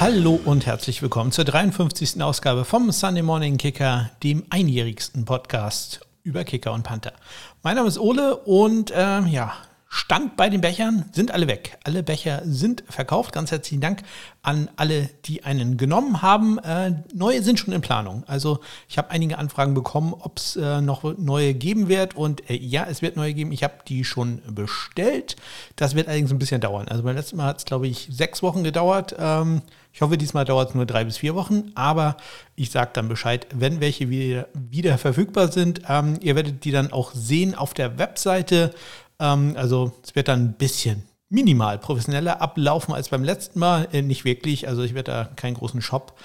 Hallo und herzlich willkommen zur 53. Ausgabe vom Sunday Morning Kicker, dem einjährigsten Podcast über Kicker und Panther. Mein Name ist Ole und äh, ja, Stand bei den Bechern sind alle weg. Alle Becher sind verkauft. Ganz herzlichen Dank an alle, die einen genommen haben. Äh, neue sind schon in Planung. Also ich habe einige Anfragen bekommen, ob es äh, noch neue geben wird. Und äh, ja, es wird neue geben. Ich habe die schon bestellt. Das wird allerdings ein bisschen dauern. Also beim letzten Mal hat es, glaube ich, sechs Wochen gedauert. Ähm, ich hoffe, diesmal dauert es nur drei bis vier Wochen. Aber ich sage dann Bescheid, wenn welche wieder, wieder verfügbar sind. Ähm, ihr werdet die dann auch sehen auf der Webseite. Ähm, also es wird dann ein bisschen minimal professioneller ablaufen als beim letzten Mal. Äh, nicht wirklich, also ich werde da keinen großen Shop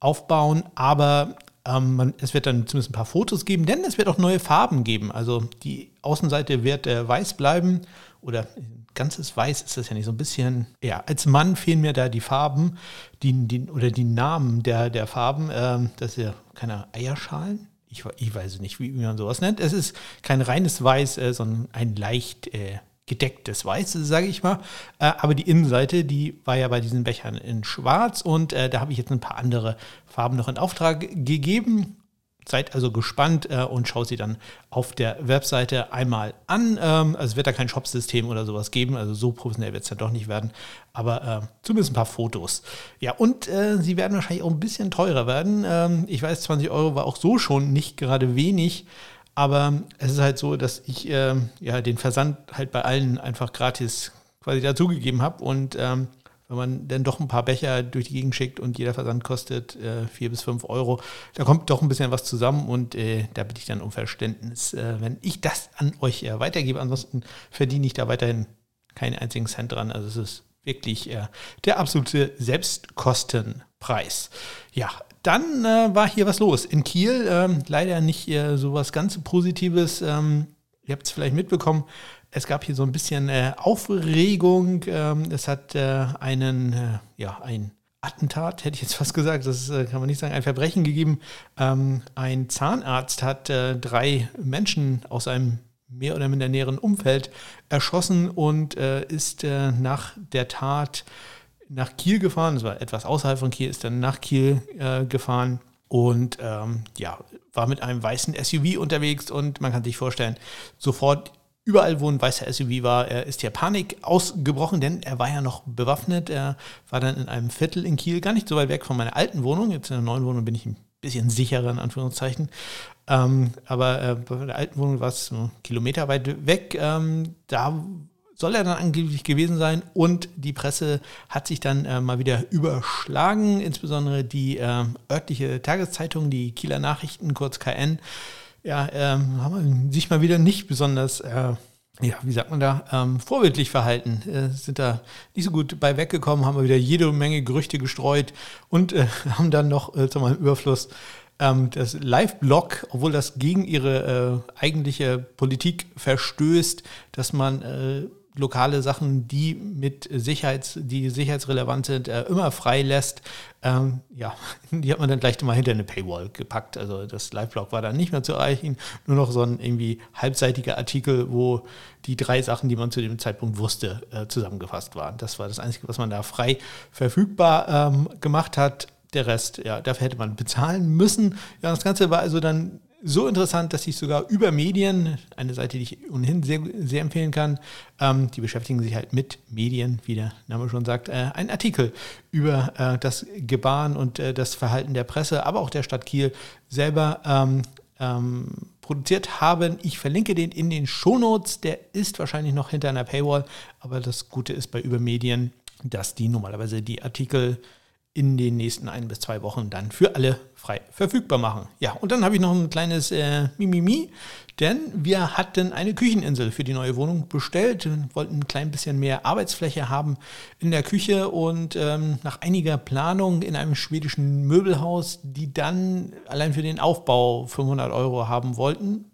aufbauen, aber ähm, man, es wird dann zumindest ein paar Fotos geben, denn es wird auch neue Farben geben. Also die Außenseite wird äh, weiß bleiben oder ganzes Weiß ist das ja nicht, so ein bisschen, ja, als Mann fehlen mir da die Farben die, die, oder die Namen der, der Farben. Ähm, das ist ja keine Eierschalen, ich, ich weiß nicht, wie, man sowas nennt. Es ist kein reines Weiß, äh, sondern ein leicht äh, gedecktes Weiß, sage ich mal. Äh, aber die Innenseite, die war ja bei diesen Bechern in Schwarz und äh, da habe ich jetzt ein paar andere Farben noch in Auftrag gegeben. Seid also gespannt äh, und schaut sie dann auf der Webseite einmal an. Ähm, also es wird da kein Shopsystem oder sowas geben, also so professionell wird es dann doch nicht werden, aber äh, zumindest ein paar Fotos. Ja, und äh, sie werden wahrscheinlich auch ein bisschen teurer werden. Ähm, ich weiß, 20 Euro war auch so schon nicht gerade wenig, aber es ist halt so, dass ich ähm, ja den Versand halt bei allen einfach gratis quasi dazugegeben habe und ähm, wenn man dann doch ein paar Becher durch die Gegend schickt und jeder Versand kostet äh, vier bis fünf Euro, da kommt doch ein bisschen was zusammen und äh, da bitte ich dann um Verständnis, äh, wenn ich das an euch äh, weitergebe. Ansonsten verdiene ich da weiterhin keinen einzigen Cent dran. Also es ist wirklich äh, der absolute Selbstkostenpreis. Ja, dann äh, war hier was los in Kiel. Ähm, leider nicht so was ganz Positives. Ähm, ihr habt es vielleicht mitbekommen, es gab hier so ein bisschen äh, Aufregung. Ähm, es hat äh, einen, äh, ja, ein Attentat, hätte ich jetzt fast gesagt, das äh, kann man nicht sagen, ein Verbrechen gegeben. Ähm, ein Zahnarzt hat äh, drei Menschen aus einem mehr oder minder näheren Umfeld erschossen und äh, ist nach der Tat nach Kiel gefahren. Das war etwas außerhalb von Kiel, ist dann nach Kiel gefahren und ähm, ja, war mit einem weißen SUV unterwegs und man kann sich vorstellen, sofort Überall, wo ein weißer SUV war, ist hier Panik ausgebrochen, denn er war ja noch bewaffnet. Er war dann in einem Viertel in Kiel, gar nicht so weit weg von meiner alten Wohnung. Jetzt in der neuen Wohnung bin ich ein bisschen sicherer, in Anführungszeichen. Ähm, aber äh, bei der alten Wohnung war es so Kilometer weit weg. Ähm, da soll er dann angeblich gewesen sein und die Presse hat sich dann äh, mal wieder überschlagen, insbesondere die äh, örtliche Tageszeitung, die Kieler Nachrichten, kurz KN ja, ähm, haben sich mal wieder nicht besonders, äh, ja, wie sagt man da, ähm, vorbildlich verhalten. Äh, sind da nicht so gut bei weggekommen, haben wieder jede Menge Gerüchte gestreut und äh, haben dann noch äh, zu meinem Überfluss ähm, das Live-Blog, obwohl das gegen ihre äh, eigentliche Politik verstößt, dass man äh, lokale Sachen, die mit Sicherheits, die sicherheitsrelevant sind, äh, immer freilässt. Ähm, ja, die hat man dann gleich mal hinter eine Paywall gepackt. Also das Live-Blog war dann nicht mehr zu erreichen, nur noch so ein irgendwie halbseitiger Artikel, wo die drei Sachen, die man zu dem Zeitpunkt wusste, äh, zusammengefasst waren. Das war das Einzige, was man da frei verfügbar ähm, gemacht hat. Der Rest, ja, dafür hätte man bezahlen müssen. Ja, das Ganze war also dann so interessant, dass ich sogar über Medien, eine Seite, die ich ohnehin sehr, sehr empfehlen kann, ähm, die beschäftigen sich halt mit Medien, wie der Name schon sagt, äh, einen Artikel über äh, das Gebaren und äh, das Verhalten der Presse, aber auch der Stadt Kiel selber ähm, ähm, produziert haben. Ich verlinke den in den Shownotes, der ist wahrscheinlich noch hinter einer Paywall, aber das Gute ist bei Übermedien, dass die normalerweise die Artikel in den nächsten ein bis zwei Wochen dann für alle frei verfügbar machen. Ja, und dann habe ich noch ein kleines äh, Mimimi, denn wir hatten eine Kücheninsel für die neue Wohnung bestellt, wollten ein klein bisschen mehr Arbeitsfläche haben in der Küche. Und ähm, nach einiger Planung in einem schwedischen Möbelhaus, die dann allein für den Aufbau 500 Euro haben wollten,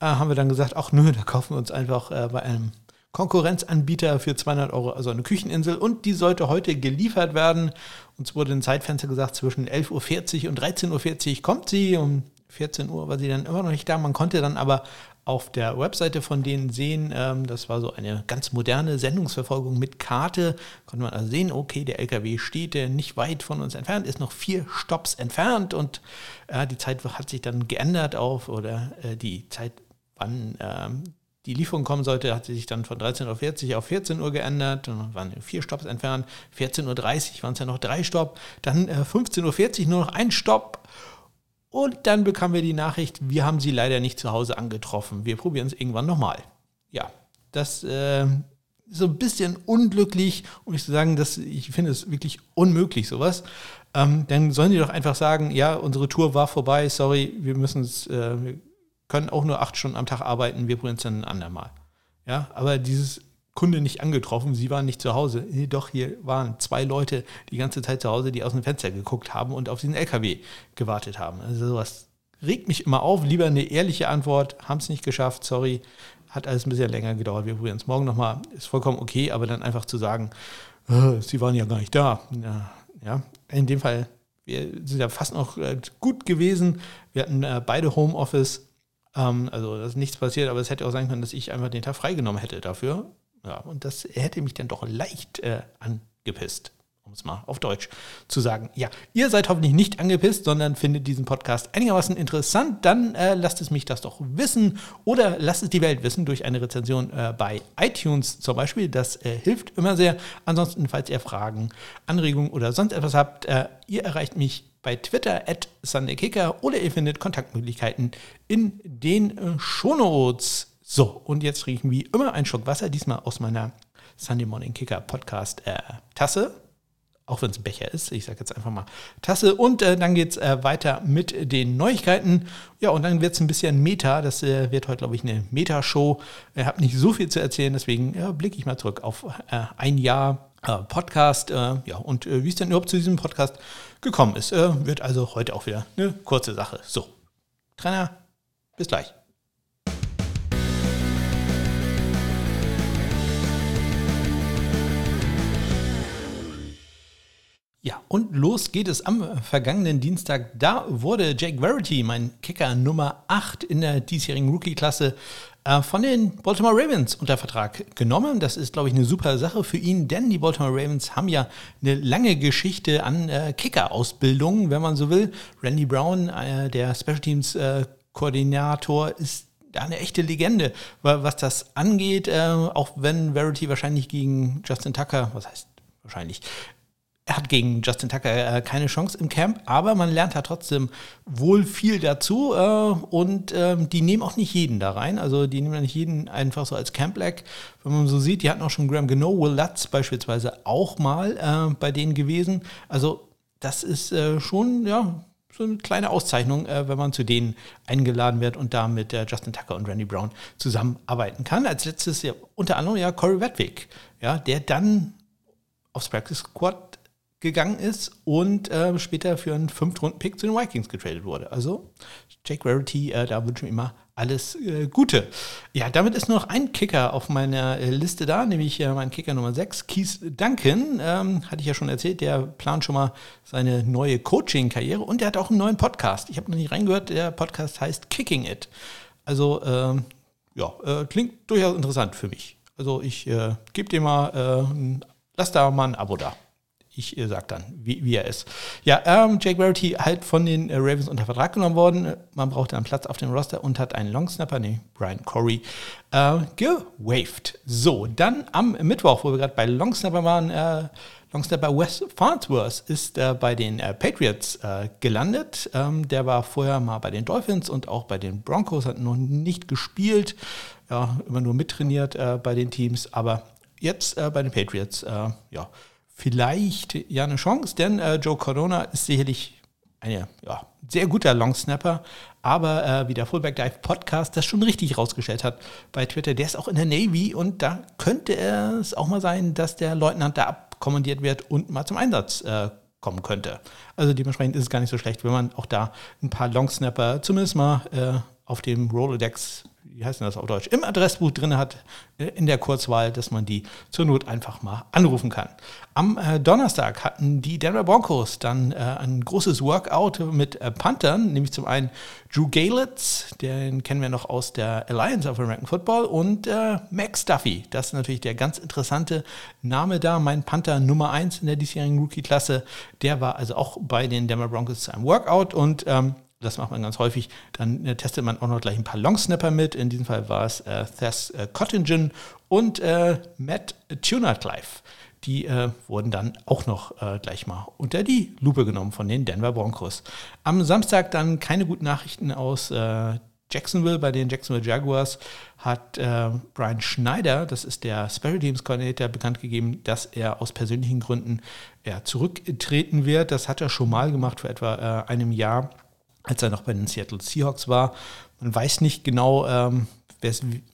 äh, haben wir dann gesagt, ach nö, da kaufen wir uns einfach äh, bei einem Konkurrenzanbieter für 200 Euro, also eine Kücheninsel. Und die sollte heute geliefert werden. Uns wurde ein Zeitfenster gesagt, zwischen 11.40 Uhr und 13.40 Uhr kommt sie. Um 14 Uhr war sie dann immer noch nicht da. Man konnte dann aber auf der Webseite von denen sehen. Ähm, das war so eine ganz moderne Sendungsverfolgung mit Karte. Konnte man also sehen, okay, der LKW steht der nicht weit von uns entfernt, ist noch vier Stops entfernt und äh, die Zeit hat sich dann geändert auf oder äh, die Zeit, wann ähm, die Lieferung kommen sollte, hat sich dann von 13.40 Uhr auf 14 Uhr geändert. Dann waren vier Stops entfernt. 14.30 Uhr waren es ja noch drei Stopp. Dann äh, 15.40 Uhr nur noch ein Stopp. Und dann bekamen wir die Nachricht, wir haben sie leider nicht zu Hause angetroffen. Wir probieren es irgendwann nochmal. Ja, das äh, ist so ein bisschen unglücklich, um nicht zu sagen, dass ich finde es wirklich unmöglich, sowas. Ähm, dann sollen die doch einfach sagen, ja, unsere Tour war vorbei, sorry, wir müssen es, äh, können auch nur acht Stunden am Tag arbeiten, wir probieren es dann ein andermal. Ja, aber dieses Kunde nicht angetroffen, sie waren nicht zu Hause. Doch, hier waren zwei Leute die ganze Zeit zu Hause, die aus dem Fenster geguckt haben und auf diesen LKW gewartet haben. Also sowas regt mich immer auf. Lieber eine ehrliche Antwort, haben es nicht geschafft, sorry, hat alles ein bisschen länger gedauert, wir probieren es morgen nochmal, ist vollkommen okay, aber dann einfach zu sagen, oh, sie waren ja gar nicht da. Ja, ja, in dem Fall, wir sind ja fast noch äh, gut gewesen. Wir hatten äh, beide Homeoffice, ähm, also da ist nichts passiert, aber es hätte auch sein können, dass ich einfach den Tag freigenommen hätte dafür. Ja, und das hätte mich dann doch leicht äh, angepisst, um es mal auf Deutsch zu sagen. Ja, ihr seid hoffentlich nicht angepisst, sondern findet diesen Podcast einigermaßen interessant. Dann äh, lasst es mich das doch wissen oder lasst es die Welt wissen durch eine Rezension äh, bei iTunes zum Beispiel. Das äh, hilft immer sehr. Ansonsten, falls ihr Fragen, Anregungen oder sonst etwas habt, äh, ihr erreicht mich bei Twitter at SundayKicker oder ihr findet Kontaktmöglichkeiten in den äh, Shownotes. So, und jetzt trinken wie immer einen Schluck Wasser, diesmal aus meiner Sunday Morning Kicker Podcast äh, Tasse. Auch wenn es ein Becher ist, ich sage jetzt einfach mal Tasse. Und äh, dann geht es äh, weiter mit den Neuigkeiten. Ja, und dann wird es ein bisschen Meta. Das äh, wird heute, glaube ich, eine Meta-Show. Ich habe nicht so viel zu erzählen, deswegen blicke ich mal zurück auf äh, ein Jahr äh, Podcast. Ja, und wie es denn überhaupt zu diesem Podcast gekommen ist, wird also heute auch wieder eine kurze Sache. So, Trainer, bis gleich. Ja, und los geht es am vergangenen Dienstag. Da wurde Jake Verity, mein Kicker Nummer 8 in der diesjährigen Rookie-Klasse, äh, von den Baltimore Ravens unter Vertrag genommen. Das ist, glaube ich, eine super Sache für ihn, denn die Baltimore Ravens haben ja eine lange Geschichte an äh, Kicker-Ausbildung, wenn man so will. Randy Brown, äh, der Special Teams-Koordinator, ist eine echte Legende, was das angeht, auch wenn Verity wahrscheinlich gegen Justin Tucker, was heißt wahrscheinlich, er hat gegen Justin Tucker äh, keine Chance im Camp, aber man lernt da trotzdem wohl viel dazu äh, und ähm, die nehmen auch nicht jeden da rein. Also die nehmen ja nicht jeden einfach so als Camp-Lag. Wenn man so sieht, die hatten auch schon Graham Gano, Will Lutz beispielsweise auch mal äh, bei denen gewesen. Also das ist äh, schon, ja, so eine kleine Auszeichnung, äh, wenn man zu denen eingeladen wird und da mit äh, Justin Tucker und Randy Brown zusammenarbeiten kann. Als letztes ja unter anderem ja Corey Wedwick, ja, der dann aufs Practice Squad gegangen ist und äh, später für einen Fünftrunden-Pick zu den Vikings getradet wurde. Also Jake Rarity, äh, da wünsche ich immer alles äh, Gute. Ja, damit ist nur noch ein Kicker auf meiner äh, Liste da, nämlich äh, mein Kicker Nummer 6, Keith Duncan. Ähm, hatte ich ja schon erzählt, der plant schon mal seine neue Coaching-Karriere und der hat auch einen neuen Podcast. Ich habe noch nicht reingehört, der Podcast heißt Kicking It. Also, ähm, ja, äh, klingt durchaus interessant für mich. Also ich gebe dir mal, lass da mal ein Abo da ich äh, sage dann, wie, wie, er ist. Ja, ähm, Jake Verity halt von den äh, Ravens unter Vertrag genommen worden. Man brauchte einen Platz auf dem Roster und hat einen Longsnapper, nee, Brian Corey, äh, gewaved. So, dann am Mittwoch, wo wir gerade bei Longsnapper waren, äh, Longsnapper Wes Farnsworth ist äh, bei den äh, Patriots äh, gelandet. Ähm, der war vorher mal bei den Dolphins und auch bei den Broncos, hat noch nicht gespielt, ja, immer nur mittrainiert äh, bei den Teams, aber jetzt äh, bei den Patriots, ja, vielleicht ja eine Chance, denn äh, Joe Corona ist sicherlich ein ja, sehr guter Longsnapper, aber äh, wie der Fullback Dive Podcast das schon richtig rausgestellt hat bei Twitter, der ist auch in der Navy und da könnte es auch mal sein, dass der Leutnant da abkommandiert wird und mal zum Einsatz äh, kommen könnte. Also dementsprechend ist es gar nicht so schlecht, wenn man auch da ein paar Longsnapper zumindest mal äh, auf dem Rolodex wie heißt denn das auf Deutsch, im Adressbuch drin hat, äh, in der Kurzwahl, dass man die zur Not einfach mal anrufen kann. Am äh, Donnerstag hatten die Denver Broncos dann äh, ein großes Workout mit Panthern, nämlich zum einen Drew Galitz, den kennen wir noch aus der Alliance of American Football, und Max Duffy. Das ist natürlich der ganz interessante Name da, mein Panther Nummer 1 in der diesjährigen Rookie-Klasse. Der war also auch bei den Denver Broncos zu einem Workout und ähm, das macht man ganz häufig. Dann äh, testet man auch noch gleich ein paar Longsnapper mit. In diesem Fall war es äh, Thess äh, Cottingen und äh, Matt Tunatlife. Die äh, wurden dann auch noch äh, gleich mal unter die Lupe genommen von den Denver Broncos. Am Samstag dann keine guten Nachrichten aus äh, Jacksonville. Bei den Jacksonville Jaguars hat äh, Brian Schneider, das ist der Special Teams Coordinator, bekannt gegeben, dass er aus persönlichen Gründen ja, zurücktreten wird. Das hat er schon mal gemacht vor etwa äh, einem Jahr als er noch bei den Seattle Seahawks war. Man weiß nicht genau, ähm,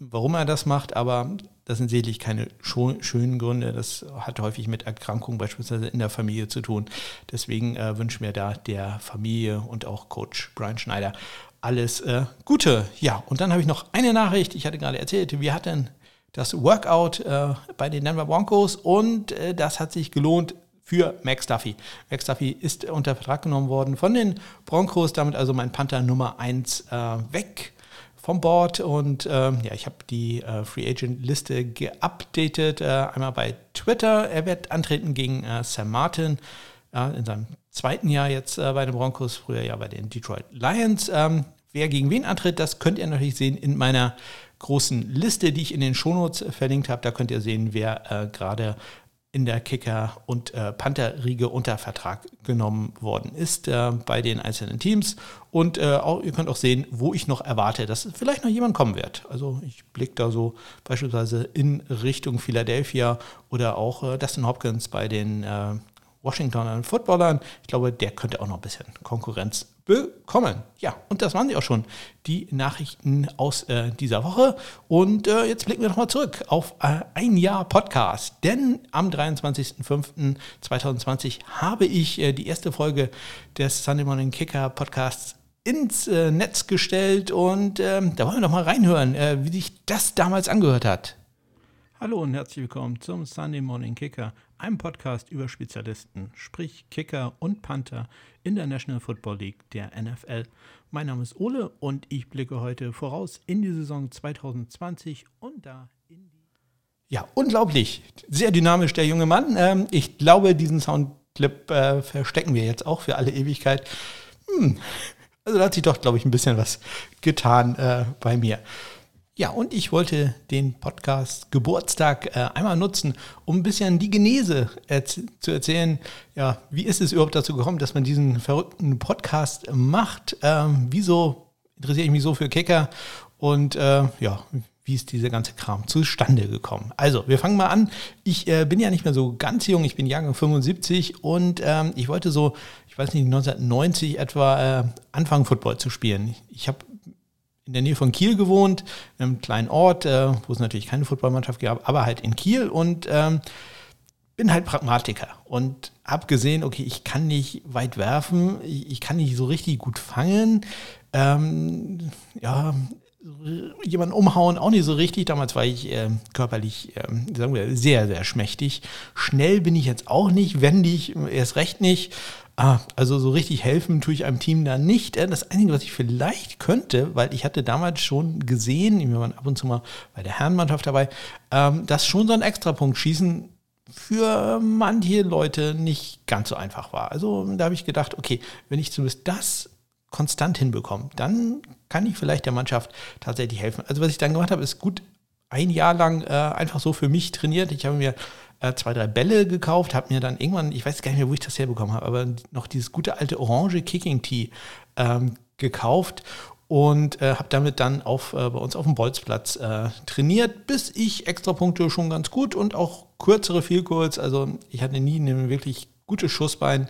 warum er das macht, aber das sind sicherlich keine schönen Gründe. Das hat häufig mit Erkrankungen beispielsweise in der Familie zu tun. Deswegen äh, wünschen wir da der Familie und auch Coach Brian Schneider alles äh, Gute. Ja, und dann habe ich noch eine Nachricht. Ich hatte gerade erzählt, wir hatten das Workout äh, bei den Denver Broncos und äh, das hat sich gelohnt für Max Duffy. Max Duffy ist unter Vertrag genommen worden von den Broncos, damit also mein Panther Nummer 1 äh, weg vom Board und ähm, ja, ich habe die äh, Free Agent Liste geupdatet, äh, einmal bei Twitter. Er wird antreten gegen äh, Sam Martin ja, in seinem zweiten Jahr jetzt äh, bei den Broncos, früher ja bei den Detroit Lions. Ähm, wer gegen wen antritt, das könnt ihr natürlich sehen in meiner großen Liste, die ich in den Shownotes verlinkt habe. Da könnt ihr sehen, wer äh, gerade in der Kicker- und äh, Panther-Riege unter Vertrag genommen worden ist äh, bei den einzelnen Teams. Und äh, auch, ihr könnt auch sehen, wo ich noch erwarte, dass vielleicht noch jemand kommen wird. Also ich blicke da so beispielsweise in Richtung Philadelphia oder auch äh, Dustin Hopkins bei den äh, Washington Footballern. Ich glaube, der könnte auch noch ein bisschen Konkurrenz bekommen. Ja, und das waren sie auch schon, die Nachrichten aus äh, dieser Woche. Und äh, jetzt blicken wir nochmal zurück auf äh, ein Jahr Podcast. Denn am 23.05.2020 habe ich äh, die erste Folge des Sunday Morning Kicker Podcasts ins äh, Netz gestellt. Und ähm, da wollen wir noch mal reinhören, äh, wie sich das damals angehört hat. Hallo und herzlich willkommen zum Sunday Morning Kicker, einem Podcast über Spezialisten, sprich Kicker und Panther in der National Football League der NFL. Mein Name ist Ole und ich blicke heute voraus in die Saison 2020 und da in die. Ja, unglaublich. Sehr dynamisch der junge Mann. Ähm, ich glaube, diesen Soundclip äh, verstecken wir jetzt auch für alle Ewigkeit. Hm. Also da hat sich doch, glaube ich, ein bisschen was getan äh, bei mir. Ja, und ich wollte den Podcast Geburtstag äh, einmal nutzen, um ein bisschen die Genese erz zu erzählen. Ja, wie ist es überhaupt dazu gekommen, dass man diesen verrückten Podcast macht? Ähm, wieso interessiere ich mich so für Kicker? Und äh, ja, wie ist dieser ganze Kram zustande gekommen? Also, wir fangen mal an. Ich äh, bin ja nicht mehr so ganz jung, ich bin Jahrgang 75 und ähm, ich wollte so, ich weiß nicht, 1990 etwa äh, anfangen, Football zu spielen. Ich habe in der Nähe von Kiel gewohnt, in einem kleinen Ort, äh, wo es natürlich keine Footballmannschaft gab, aber halt in Kiel und ähm, bin halt Pragmatiker und habe gesehen, okay, ich kann nicht weit werfen, ich, ich kann nicht so richtig gut fangen. Ähm, ja, jemanden umhauen auch nicht so richtig. Damals war ich äh, körperlich, äh, sagen wir, sehr, sehr schmächtig. Schnell bin ich jetzt auch nicht, wendig, erst recht nicht. Ah, also so richtig helfen tue ich einem Team da nicht. Äh, das Einzige, was ich vielleicht könnte, weil ich hatte damals schon gesehen, wir waren ab und zu mal bei der Herrenmannschaft dabei, ähm, dass schon so ein Extrapunkt schießen für manche Leute nicht ganz so einfach war. Also da habe ich gedacht, okay, wenn ich zumindest das konstant hinbekomme, dann kann ich vielleicht der Mannschaft tatsächlich helfen. Also was ich dann gemacht habe, ist gut ein Jahr lang äh, einfach so für mich trainiert. Ich habe mir äh, zwei, drei Bälle gekauft, habe mir dann irgendwann, ich weiß gar nicht mehr, wo ich das herbekommen habe, aber noch dieses gute alte orange Kicking Tee ähm, gekauft und äh, habe damit dann auf, äh, bei uns auf dem Bolzplatz äh, trainiert, bis ich extra Punkte schon ganz gut und auch kürzere Vielkurz, also ich hatte nie ein wirklich gutes Schussbein,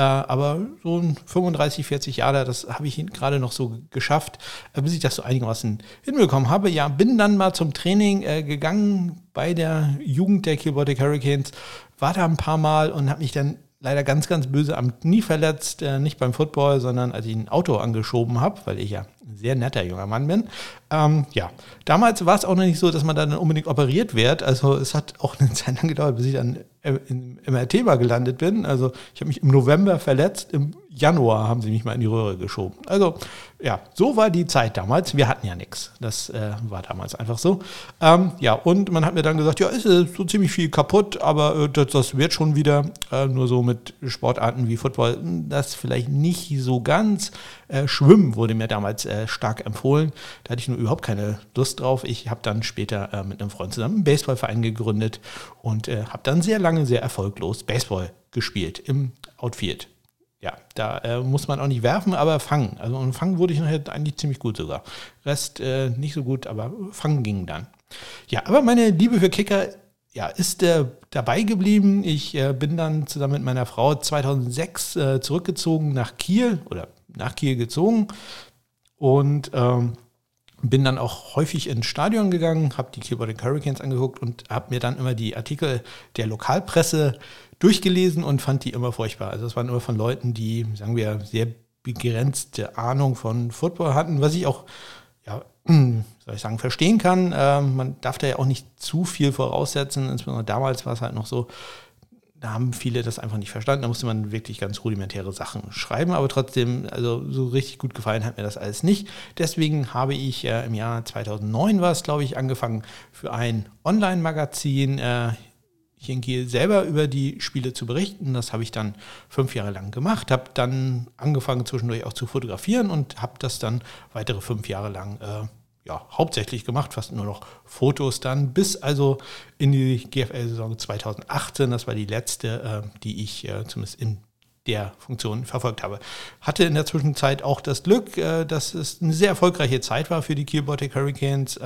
aber so ein 35, 40 Jahre, das habe ich gerade noch so geschafft, äh, bis ich das so einigermaßen hinbekommen habe. Ja, bin dann mal zum Training äh, gegangen bei der Jugend der Kilbotic Hurricanes, war da ein paar Mal und habe mich dann leider ganz, ganz böse am Knie verletzt, äh, nicht beim Football, sondern als ich ein Auto angeschoben habe, weil ich ja ein sehr netter junger Mann bin. Ähm, ja, damals war es auch noch nicht so, dass man dann unbedingt operiert wird. Also es hat auch eine Zeit lang gedauert, bis ich dann im MRT mal gelandet bin. Also ich habe mich im November verletzt, im Januar haben sie mich mal in die Röhre geschoben. Also ja, so war die Zeit damals. Wir hatten ja nichts. Das äh, war damals einfach so. Ähm, ja, und man hat mir dann gesagt, ja, ist so ziemlich viel kaputt, aber äh, das, das, wird schon wieder. Äh, nur so mit Sportarten wie Football, das vielleicht nicht so ganz. Äh, Schwimmen wurde mir damals äh, stark empfohlen. Da hatte ich nur überhaupt keine Lust drauf. Ich habe dann später äh, mit einem Freund zusammen einen Baseballverein gegründet und habe dann sehr lange, sehr erfolglos Baseball gespielt im Outfield ja, da äh, muss man auch nicht werfen, aber fangen. Also und fangen wurde ich nachher eigentlich ziemlich gut sogar. Rest äh, nicht so gut, aber fangen ging dann. Ja, aber meine Liebe für Kicker ja, ist äh, dabei geblieben. Ich äh, bin dann zusammen mit meiner Frau 2006 äh, zurückgezogen nach Kiel oder nach Kiel gezogen und ähm, bin dann auch häufig ins Stadion gegangen, habe die Kielbotic Hurricanes angeguckt und habe mir dann immer die Artikel der Lokalpresse durchgelesen und fand die immer furchtbar. Also es waren immer von Leuten, die, sagen wir, sehr begrenzte Ahnung von Football hatten, was ich auch, ja, soll ich sagen, verstehen kann. Ähm, man darf da ja auch nicht zu viel voraussetzen, insbesondere damals war es halt noch so, da haben viele das einfach nicht verstanden. Da musste man wirklich ganz rudimentäre Sachen schreiben, aber trotzdem, also so richtig gut gefallen hat mir das alles nicht. Deswegen habe ich äh, im Jahr 2009 war es, glaube ich, angefangen für ein Online-Magazin äh, hier in selber über die Spiele zu berichten. Das habe ich dann fünf Jahre lang gemacht, habe dann angefangen zwischendurch auch zu fotografieren und habe das dann weitere fünf Jahre lang äh, ja, hauptsächlich gemacht, fast nur noch Fotos dann, bis also in die GFL-Saison 2018. Das war die letzte, äh, die ich äh, zumindest in der Funktion verfolgt habe. Hatte in der Zwischenzeit auch das Glück, äh, dass es eine sehr erfolgreiche Zeit war für die Kiel Baltic Hurricanes.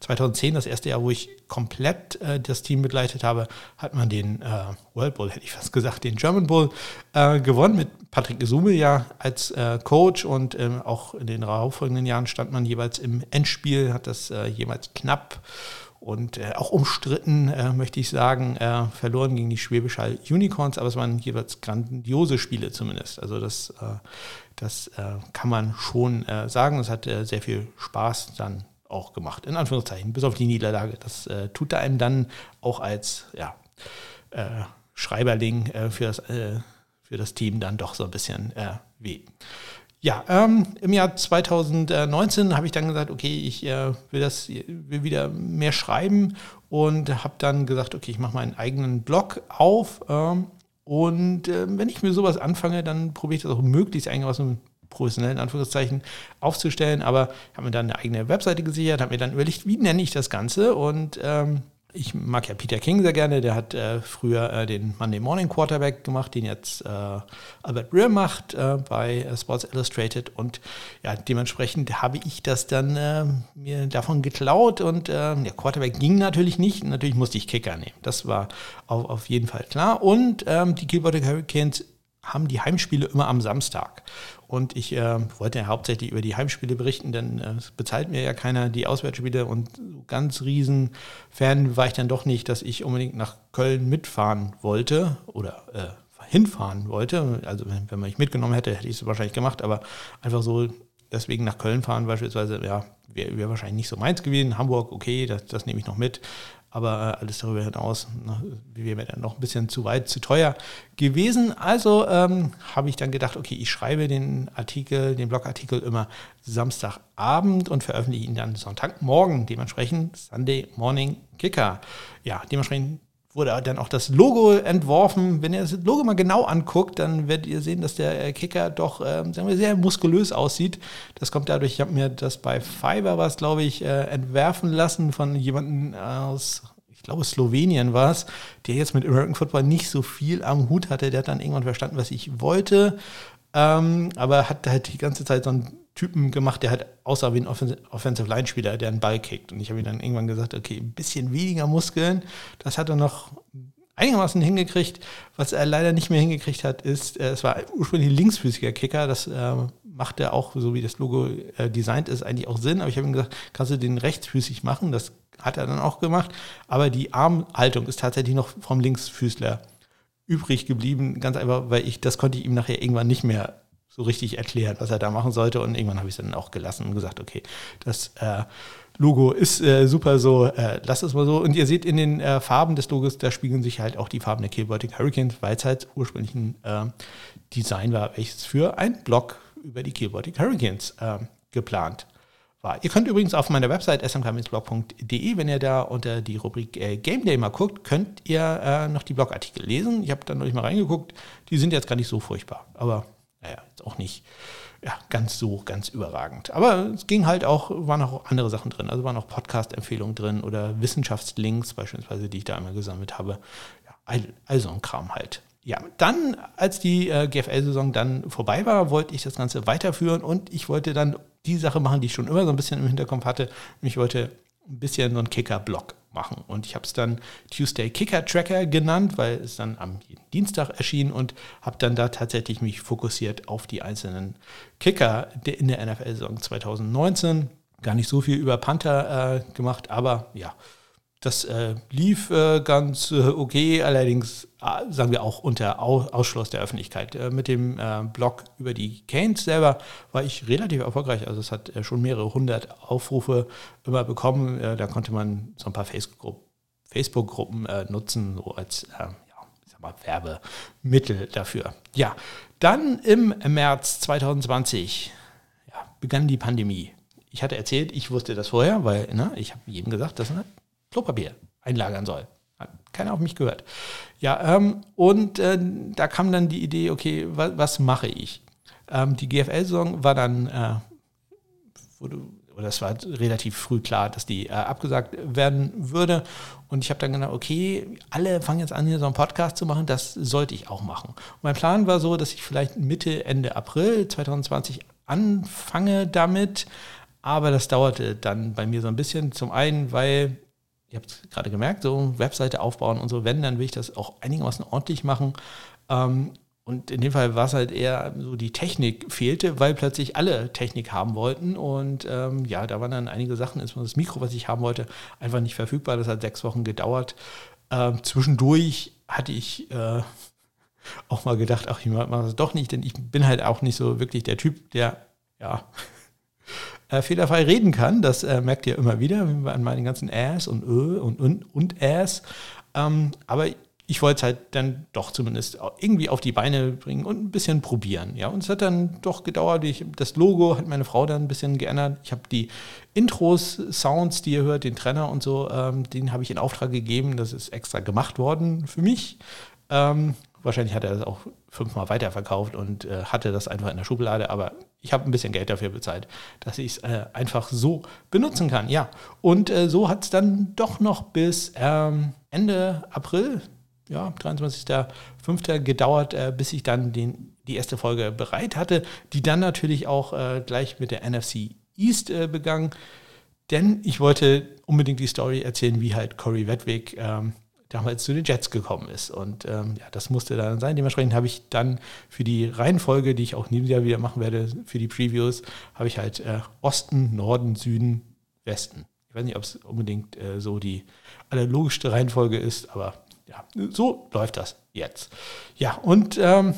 2010, ähm, das erste Jahr, wo ich komplett äh, das Team begleitet habe, hat man den äh, World Bowl, hätte ich fast gesagt, den German Bowl gewonnen mit Patrick Gesume ja als Coach und ähm, auch in den darauffolgenden Jahren stand man jeweils im Endspiel, hat das jemals knapp und äh, auch umstritten, äh, möchte ich sagen, äh, verloren gegen die Schwäbisch Hall Unicorns, aber es waren jeweils grandiose Spiele zumindest. Also das, äh, das äh, kann man schon äh, sagen. Es hat sehr viel Spaß dann auch gemacht, in Anführungszeichen, bis auf die Niederlage. Das tut einem dann auch als ja, Schreiberling für, das, für das Team dann doch so ein bisschen weh. Ja, ähm, im Jahr 2019 habe ich dann gesagt, okay, ich äh, will das will wieder mehr schreiben und habe dann gesagt, okay, ich mache meinen eigenen Blog auf ähm, und äh, wenn ich mir sowas anfange, dann probiere ich das auch möglichst eigentlich aus einem professionellen Anführungszeichen aufzustellen, aber habe mir dann eine eigene Webseite gesichert, habe mir dann überlegt, wie nenne ich das Ganze? Und ähm, ich mag ja Peter King sehr gerne. Der hat äh, früher äh, den Monday Morning Quarterback gemacht, den jetzt äh, Albert Breer macht äh, bei äh, Sports Illustrated. Und ja, dementsprechend habe ich das dann äh, mir davon geklaut. Und der Quarterback ging natürlich nicht. Natürlich musste ich Kicker nehmen. Das war auf, auf jeden Fall klar. Und ähm, die Keyboard Hurricanes haben die Heimspiele immer am Samstag. Und ich äh, wollte ja hauptsächlich über die Heimspiele berichten, denn äh, es bezahlt mir ja keiner die Auswärtsspiele. Und so ganz riesen Fan war ich dann doch nicht, dass ich unbedingt nach Köln mitfahren wollte oder äh, hinfahren wollte. Also wenn, wenn man mich mitgenommen hätte, hätte ich es wahrscheinlich gemacht, aber einfach so deswegen nach Köln fahren beispielsweise, ja, wäre wär wahrscheinlich nicht so meins gewesen. Hamburg, okay, das, das nehme ich noch mit aber äh, alles darüber hinaus ne, wäre mir dann noch ein bisschen zu weit, zu teuer gewesen. Also ähm, habe ich dann gedacht, okay, ich schreibe den Artikel, den Blogartikel immer Samstagabend und veröffentliche ihn dann Sonntagmorgen, dementsprechend Sunday Morning Kicker. Ja, dementsprechend wurde dann auch das Logo entworfen. Wenn ihr das Logo mal genau anguckt, dann werdet ihr sehen, dass der äh, Kicker doch äh, sagen wir, sehr muskulös aussieht. Das kommt dadurch, ich habe mir das bei Fiverr, was glaube ich, äh, entwerfen lassen von jemandem aus, ich glaube Slowenien war es, der jetzt mit American Football nicht so viel am Hut hatte. Der hat dann irgendwann verstanden, was ich wollte, ähm, aber hat halt die ganze Zeit so ein Typen gemacht, der halt aussah wie ein Offensive Line-Spieler, der einen Ball kickt. Und ich habe ihm dann irgendwann gesagt, okay, ein bisschen weniger Muskeln. Das hat er noch einigermaßen hingekriegt. Was er leider nicht mehr hingekriegt hat, ist, äh, es war ursprünglich ein linksfüßiger Kicker. Das äh, macht er auch, so wie das Logo äh, designt ist, eigentlich auch Sinn. Aber ich habe ihm gesagt, kannst du den rechtsfüßig machen? Das hat er dann auch gemacht. Aber die Armhaltung ist tatsächlich noch vom Linksfüßler übrig geblieben, ganz einfach, weil ich, das konnte ich ihm nachher irgendwann nicht mehr so richtig erklären, was er da machen sollte. Und irgendwann habe ich es dann auch gelassen und gesagt, okay, das äh, Logo ist äh, super so, äh, lass es mal so. Und ihr seht in den äh, Farben des Logos, da spiegeln sich halt auch die Farben der Killbaltic Hurricanes, weil es halt ursprünglich ein äh, Design war, welches für ein Blog über die Killbaltic Hurricanes äh, geplant war. Ihr könnt übrigens auf meiner Website smkminsblog.de, wenn ihr da unter die Rubrik äh, Game Day mal guckt, könnt ihr äh, noch die Blogartikel lesen. Ich habe da neulich mal reingeguckt. Die sind jetzt gar nicht so furchtbar, aber naja, jetzt auch nicht ja, ganz so, ganz überragend. Aber es ging halt auch, waren auch andere Sachen drin. Also waren auch Podcast-Empfehlungen drin oder Wissenschaftslinks beispielsweise, die ich da einmal gesammelt habe. Ja, all, ein Kram halt. Ja, dann, als die äh, GFL-Saison dann vorbei war, wollte ich das Ganze weiterführen und ich wollte dann die Sache machen, die ich schon immer so ein bisschen im Hinterkopf hatte. Ich wollte ein bisschen so einen Kicker-Blog machen. Und ich habe es dann Tuesday Kicker Tracker genannt, weil es dann am Dienstag erschien und habe dann da tatsächlich mich fokussiert auf die einzelnen Kicker in der NFL-Saison 2019. Gar nicht so viel über Panther äh, gemacht, aber ja, das äh, lief äh, ganz äh, okay, allerdings äh, sagen wir auch unter Au Ausschluss der Öffentlichkeit. Äh, mit dem äh, Blog über die Canes selber war ich relativ erfolgreich. Also es hat schon mehrere hundert Aufrufe immer bekommen. da konnte man so ein paar Facebook-Gruppen nutzen, so als ja, mal, Werbemittel dafür. Ja, dann im März 2020 ja, begann die Pandemie. Ich hatte erzählt, ich wusste das vorher, weil ne, ich habe jedem gesagt, das Klopapier einlagern soll. Hat keiner auf mich gehört. Ja, ähm, und äh, da kam dann die Idee, okay, wa was mache ich? Ähm, die GFL-Saison war dann, äh, wurde, oder es war relativ früh klar, dass die äh, abgesagt werden würde. Und ich habe dann gedacht, okay, alle fangen jetzt an, hier so einen Podcast zu machen, das sollte ich auch machen. Und mein Plan war so, dass ich vielleicht Mitte, Ende April 2020 anfange damit. Aber das dauerte dann bei mir so ein bisschen. Zum einen, weil ihr habt es gerade gemerkt, so Webseite aufbauen und so, wenn, dann will ich das auch einigermaßen ordentlich machen. Ähm, und in dem Fall war es halt eher so, die Technik fehlte, weil plötzlich alle Technik haben wollten. Und ähm, ja, da waren dann einige Sachen, insbesondere das Mikro, was ich haben wollte, einfach nicht verfügbar. Das hat sechs Wochen gedauert. Ähm, zwischendurch hatte ich äh, auch mal gedacht, ach, ich mache das doch nicht, denn ich bin halt auch nicht so wirklich der Typ, der, ja, äh, fehlerfrei reden kann. Das äh, merkt ihr immer wieder an meinen ganzen Äs und Ö und und, und Äs. Ähm, aber ich wollte es halt dann doch zumindest irgendwie auf die Beine bringen und ein bisschen probieren. Ja, und es hat dann doch gedauert. Ich, das Logo hat meine Frau dann ein bisschen geändert. Ich habe die Intros, Sounds, die ihr hört, den Trenner und so, ähm, den habe ich in Auftrag gegeben. Das ist extra gemacht worden für mich. Ähm, wahrscheinlich hat er das auch fünfmal weiterverkauft und äh, hatte das einfach in der Schublade, aber ich habe ein bisschen Geld dafür bezahlt, dass ich es äh, einfach so benutzen kann. Ja, und äh, so hat es dann doch noch bis ähm, Ende April, ja, 23.05. gedauert, äh, bis ich dann den, die erste Folge bereit hatte, die dann natürlich auch äh, gleich mit der NFC East äh, begann. Denn ich wollte unbedingt die Story erzählen, wie halt Corey Wedwig ähm, damals zu den Jets gekommen ist. Und ähm, ja, das musste dann sein. Dementsprechend habe ich dann für die Reihenfolge, die ich auch neben Jahr wieder machen werde, für die Previews, habe ich halt äh, Osten, Norden, Süden, Westen. Ich weiß nicht, ob es unbedingt äh, so die allerlogischste Reihenfolge ist, aber ja, so läuft das jetzt. Ja, und ähm,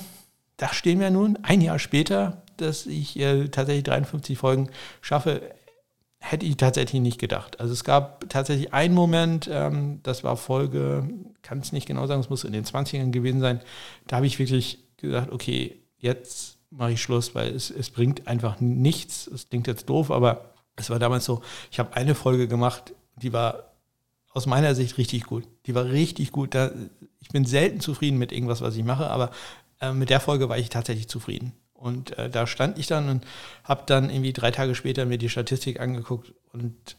da stehen wir nun ein Jahr später, dass ich äh, tatsächlich 53 Folgen schaffe hätte ich tatsächlich nicht gedacht. Also es gab tatsächlich einen Moment, ähm, das war Folge, kann es nicht genau sagen, es muss in den 20ern gewesen sein, da habe ich wirklich gesagt, okay, jetzt mache ich Schluss, weil es, es bringt einfach nichts. Es klingt jetzt doof, aber es war damals so, ich habe eine Folge gemacht, die war aus meiner Sicht richtig gut. Die war richtig gut. Da, ich bin selten zufrieden mit irgendwas, was ich mache, aber äh, mit der Folge war ich tatsächlich zufrieden. Und äh, da stand ich dann und habe dann irgendwie drei Tage später mir die Statistik angeguckt und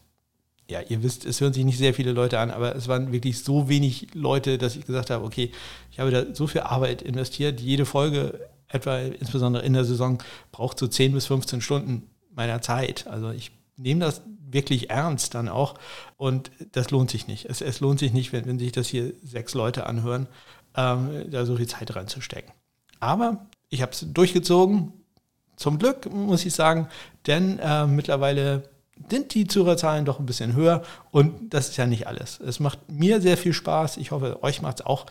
ja, ihr wisst, es hören sich nicht sehr viele Leute an, aber es waren wirklich so wenig Leute, dass ich gesagt habe, okay, ich habe da so viel Arbeit investiert. Jede Folge, etwa insbesondere in der Saison, braucht so 10 bis 15 Stunden meiner Zeit. Also ich nehme das wirklich ernst dann auch und das lohnt sich nicht. Es, es lohnt sich nicht, wenn, wenn sich das hier sechs Leute anhören, ähm, da so viel Zeit reinzustecken. Aber ich habe es durchgezogen, zum Glück, muss ich sagen, denn äh, mittlerweile sind die Zuhörerzahlen doch ein bisschen höher und das ist ja nicht alles. Es macht mir sehr viel Spaß, ich hoffe, euch macht es auch.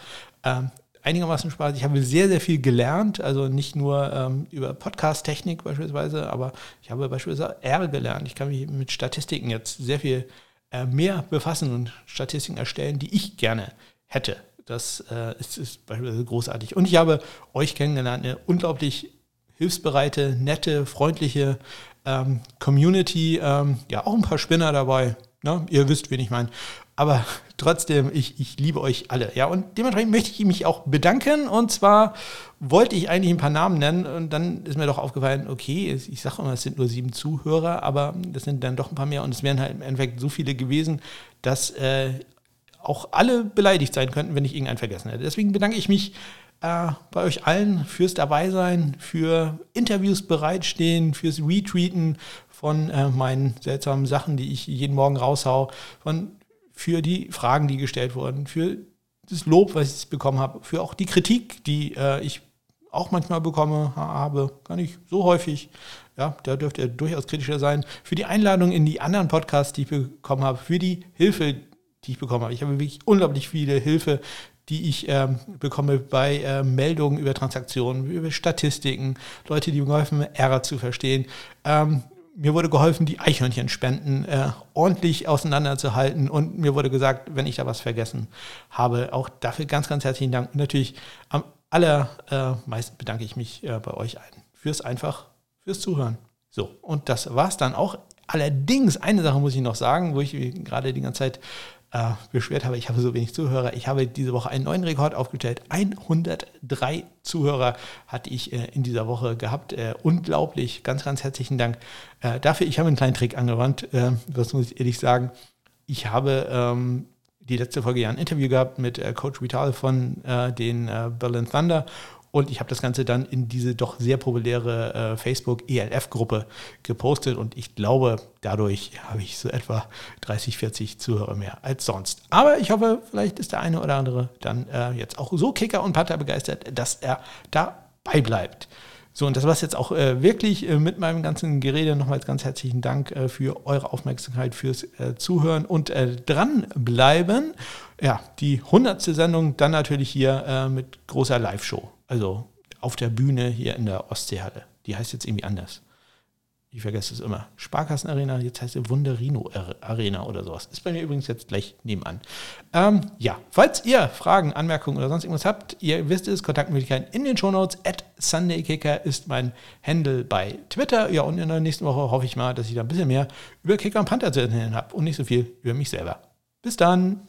Ähm, einigermaßen Spaß. Ich habe sehr, sehr viel gelernt, also nicht nur ähm, über Podcast-Technik beispielsweise, aber ich habe beispielsweise R gelernt. Ich kann mich mit Statistiken jetzt sehr viel äh, mehr befassen und Statistiken erstellen, die ich gerne hätte. Das äh, ist, ist beispielsweise großartig. Und ich habe euch kennengelernt, eine unglaublich hilfsbereite, nette, freundliche ähm, Community. Ähm, ja, auch ein paar Spinner dabei. Ne? Ihr wisst, wen ich meine. Aber trotzdem, ich, ich liebe euch alle. Ja, und dementsprechend möchte ich mich auch bedanken. Und zwar wollte ich eigentlich ein paar Namen nennen. Und dann ist mir doch aufgefallen, okay, ich sage immer, es sind nur sieben Zuhörer, aber das sind dann doch ein paar mehr. Und es wären halt im Endeffekt so viele gewesen, dass äh, auch alle beleidigt sein könnten, wenn ich irgendeinen vergessen hätte. Deswegen bedanke ich mich äh, bei euch allen fürs Dabeisein, für Interviews bereitstehen, fürs Retweeten von äh, meinen seltsamen Sachen, die ich jeden Morgen raushau, von, für die Fragen, die gestellt wurden, für das Lob, was ich bekommen habe, für auch die Kritik, die äh, ich auch manchmal bekomme, habe, gar nicht so häufig. Ja, da dürft ihr durchaus kritischer sein. Für die Einladung in die anderen Podcasts, die ich bekommen habe, für die Hilfe, die ich bekommen habe. Ich habe wirklich unglaublich viele Hilfe, die ich ähm, bekomme bei äh, Meldungen über Transaktionen, über Statistiken, Leute, die mir geholfen haben, Ärger zu verstehen. Ähm, mir wurde geholfen, die Eichhörnchenspenden äh, ordentlich auseinanderzuhalten und mir wurde gesagt, wenn ich da was vergessen habe, auch dafür ganz, ganz herzlichen Dank. Und natürlich am allermeisten äh, bedanke ich mich äh, bei euch allen fürs einfach, fürs Zuhören. So, und das war es dann auch. Allerdings, eine Sache muss ich noch sagen, wo ich gerade die ganze Zeit äh, beschwert habe, ich habe so wenig Zuhörer. Ich habe diese Woche einen neuen Rekord aufgestellt. 103 Zuhörer hatte ich äh, in dieser Woche gehabt. Äh, unglaublich. Ganz, ganz herzlichen Dank äh, dafür. Ich habe einen kleinen Trick angewandt. Äh, das muss ich ehrlich sagen. Ich habe ähm, die letzte Folge ja ein Interview gehabt mit äh, Coach Vital von den Berlin Thunder und ich habe das Ganze dann in diese doch sehr populäre äh, Facebook-ELF-Gruppe gepostet und ich glaube, dadurch habe ich so etwa 30, 40 Zuhörer mehr als sonst. Aber ich hoffe, vielleicht ist der eine oder andere dann äh, jetzt auch so Kicker und Panther begeistert, dass er dabei bleibt. So, und das war es jetzt auch äh, wirklich äh, mit meinem ganzen Gerede. Nochmals ganz herzlichen Dank äh, für eure Aufmerksamkeit, fürs äh, Zuhören und äh, dranbleiben. Ja, die hundertste Sendung dann natürlich hier äh, mit großer Live-Show. Also auf der Bühne hier in der Ostseehalle. Die heißt jetzt irgendwie anders. Ich vergesse es immer. Sparkassenarena, jetzt heißt sie Wunderino Arena oder sowas. Ist bei mir übrigens jetzt gleich nebenan. Ähm, ja, falls ihr Fragen, Anmerkungen oder sonst irgendwas habt, ihr wisst es, Kontaktmöglichkeiten in den Shownotes. At SundayKicker ist mein Handle bei Twitter. Ja, und in der nächsten Woche hoffe ich mal, dass ich da ein bisschen mehr über Kicker und Panther zu erzählen habe und nicht so viel über mich selber. Bis dann!